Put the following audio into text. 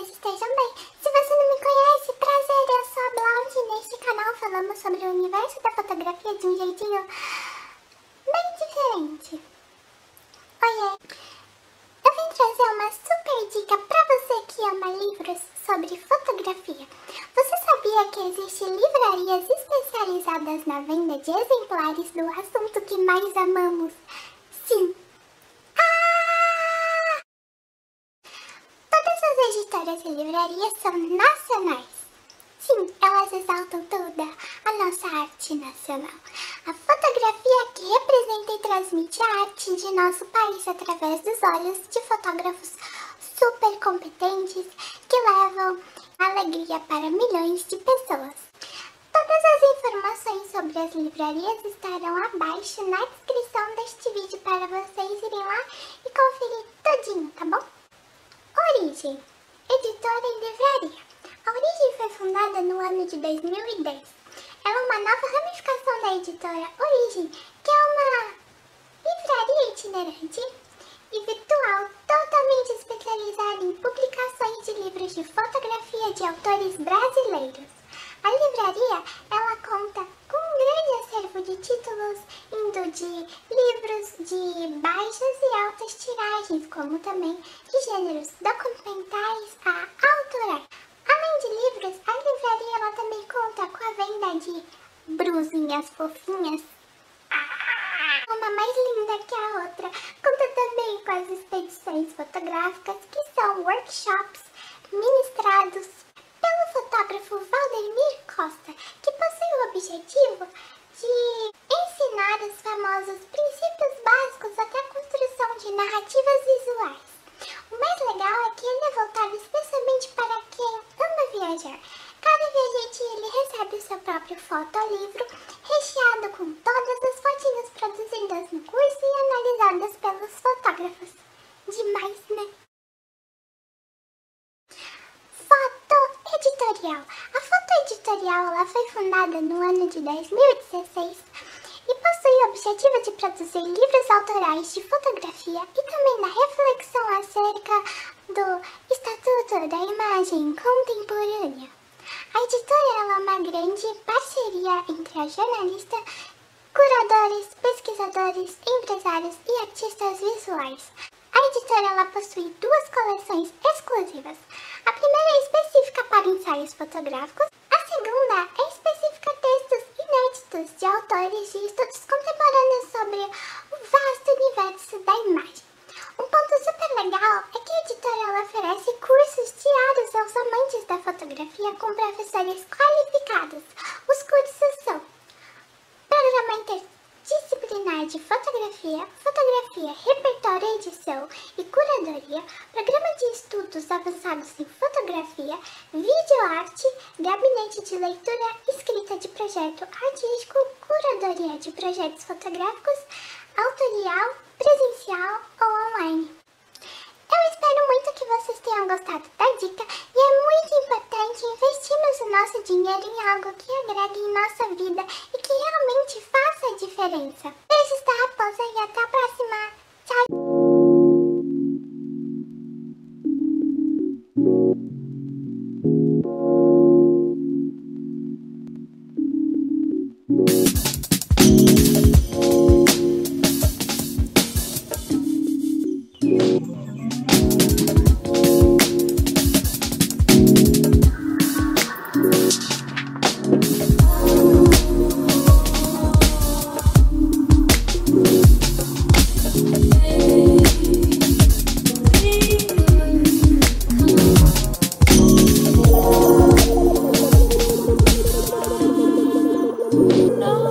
vocês estejam bem. Se você não me conhece, prazer, eu sou a Blonde. Neste canal falamos sobre o universo da fotografia de um jeitinho bem diferente. Oiê! Eu vim trazer uma super dica pra você que ama livros sobre fotografia. Você sabia que existem livrarias especializadas na venda de exemplares do assunto que mais amamos? Sim, editoras e livrarias são nacionais. Sim, elas exaltam toda a nossa arte nacional. A fotografia que representa e transmite a arte de nosso país através dos olhos de fotógrafos super competentes que levam alegria para milhões de pessoas. Todas as informações sobre as livrarias estarão abaixo na descrição deste vídeo para vocês irem lá e conferir tudinho, tá bom? Origem editora e livraria. A Origem foi fundada no ano de 2010. Ela é uma nova ramificação da editora Origem, que é uma livraria itinerante e virtual totalmente especializada em publicações de livros de fotografia de autores brasileiros. A livraria ela conta com um grande acervo de títulos indo de livros de baixas e altas tiragens, como também de gêneros documentais a autorais. Além de livros, a livraria ela também conta com a venda de brusinhas fofinhas uma mais linda que a outra. Conta também com as expedições fotográficas, que são workshops ministrados pelo fotógrafo Valdemir Costa, que possui o objetivo de ensinar os famosos narrativas visuais. O mais legal é que ele é voltado especialmente para quem ama viajar. Cada viajante ele recebe o seu próprio fotolivro, recheado com todas as fotinhas produzidas no curso e analisadas pelos fotógrafos. Demais, né? Foto editorial. A foto editorial ela foi fundada no ano de 2016 e possui o objetivo de produzir livros autorais de fotografia e também da reflexão acerca do Estatuto da Imagem Contemporânea. A editora é uma grande parceria entre a jornalista, curadores, pesquisadores, empresários e artistas visuais. A editora ela possui duas coleções exclusivas. A primeira é específica para ensaios fotográficos, de autores de estudos contemporâneos sobre o vasto universo da imagem. Um ponto super legal é que a editora oferece cursos diários aos amantes da fotografia com professores qualificados. Os cursos são Programa Interdisciplinar de Fotografia, Fotografia, Repertório, Edição e Curadoria, Programa de Estudos Avançados em Fotografia, Videoarte, Gabinete de Leitura, Escrita de Projeto Artístico, Curadoria de Projetos Fotográficos, Autorial, Presencial ou Online. Eu espero muito que vocês tenham gostado da dica e é muito importante investirmos o nosso dinheiro em algo que agregue em nossa vida e que realmente faça a diferença. Beijo, tá, raposa, e até a próxima!